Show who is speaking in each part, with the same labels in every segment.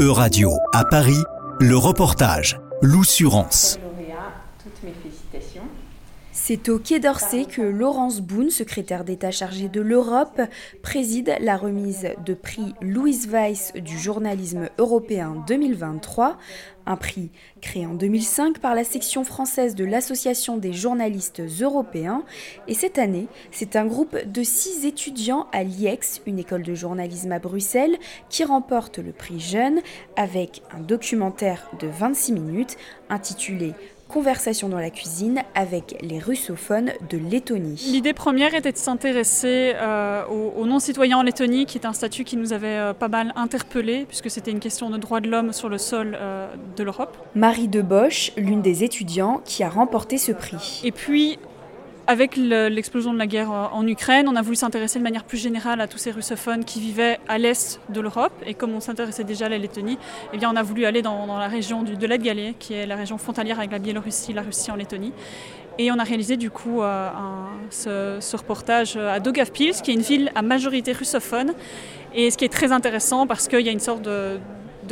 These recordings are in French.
Speaker 1: E-Radio à Paris, le reportage L'Oussurance.
Speaker 2: C'est au Quai d'Orsay que Laurence Boone, secrétaire d'État chargée de l'Europe, préside la remise de prix Louise Weiss du journalisme européen 2023, un prix créé en 2005 par la section française de l'Association des journalistes européens. Et cette année, c'est un groupe de six étudiants à l'IEX, une école de journalisme à Bruxelles, qui remporte le prix Jeune avec un documentaire de 26 minutes intitulé Conversation dans la cuisine avec les russophones de Lettonie.
Speaker 3: L'idée première était de s'intéresser euh, aux, non-citoyens en Lettonie, qui est un statut qui nous avait euh, pas mal interpellés, puisque c'était une question de droits de l'homme sur le sol euh, de l'Europe.
Speaker 2: Marie de Bosch, l'une des étudiants qui a remporté ce prix.
Speaker 3: Et puis, avec l'explosion de la guerre en Ukraine, on a voulu s'intéresser de manière plus générale à tous ces russophones qui vivaient à l'est de l'Europe. Et comme on s'intéressait déjà à la Lettonie, eh bien on a voulu aller dans, la région de l'Aide-Galais, qui est la région frontalière avec la Biélorussie, la Russie en Lettonie. Et on a réalisé du coup euh, ce, reportage à Daugavpils, qui est une ville à majorité russophone. Et ce qui est très intéressant parce qu'il y a une sorte de,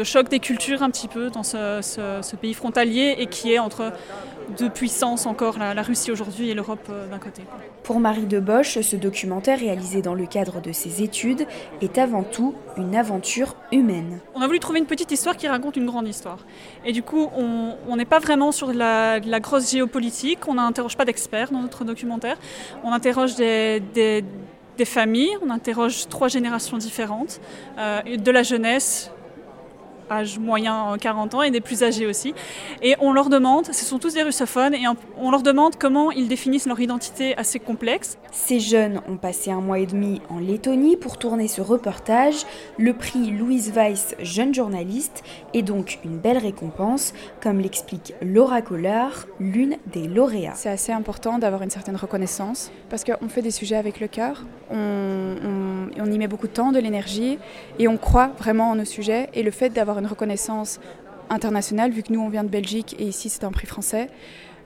Speaker 3: choc des cultures un petit peu dans ce, ce pays frontalier et qui est entre de puissance encore la, Russie aujourd'hui et l'Europe euh, d'un côté.
Speaker 2: Pour Marie de Bosch, ce documentaire réalisé dans le cadre de ses études est avant tout une aventure humaine.
Speaker 3: On a voulu trouver une petite histoire qui raconte une grande histoire. Et du coup, on n'est pas vraiment sur la, la grosse géopolitique, on n'interroge pas d'experts dans notre documentaire, on interroge des, familles, on interroge trois générations différentes, euh, de la jeunesse, âge moyen 40 ans et des plus âgés aussi. Et on leur demande, ce sont tous des russophones, et on leur demande comment ils définissent leur identité assez complexe.
Speaker 2: Ces jeunes ont passé un mois et demi en Lettonie pour tourner ce reportage. Le prix Louise Weiss Jeune Journaliste est donc une belle récompense, comme l'explique Laura Collard, l'une des lauréats.
Speaker 4: C'est assez important d'avoir une certaine reconnaissance, parce qu'on fait des sujets avec le cœur, on, on y met beaucoup de temps, de l'énergie, et on croit vraiment en nos sujets, et le fait d'avoir une reconnaissance internationale, vu que nous on vient de Belgique et ici c'est un prix français.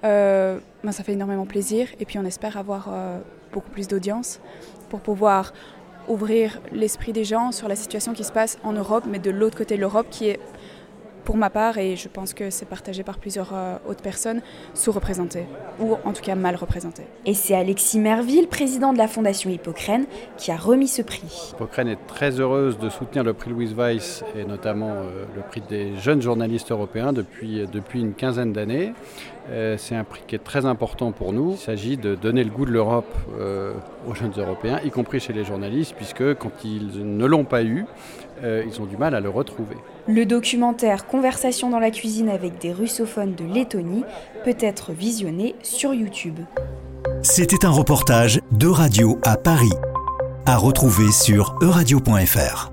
Speaker 4: Euh, ben, ça fait énormément plaisir et puis on espère avoir euh, beaucoup plus d'audience pour pouvoir ouvrir l'esprit des gens sur la situation qui se passe en Europe, mais de l'autre côté de l'Europe qui est pour ma part, et je pense que c'est partagé par plusieurs euh, autres personnes, sous-représentées, ou en tout cas mal représentées.
Speaker 2: Et c'est Alexis Merville, président de la Fondation Hippocrène, qui a remis ce prix.
Speaker 5: Hippocrène est très heureuse de soutenir le prix Louise Weiss, et notamment euh, le prix des jeunes journalistes européens depuis, depuis une quinzaine d'années. Euh, c'est un prix qui est très important pour nous. Il s'agit de donner le goût de l'Europe aux jeunes Européens, y compris chez les journalistes, puisque quand ils ne l'ont pas eu, ils ont du mal à le retrouver.
Speaker 2: Le documentaire Conversation dans la cuisine avec des russophones de Lettonie peut être visionné sur YouTube.
Speaker 1: C'était un reportage de Radio à Paris, à retrouver sur euradio.fr.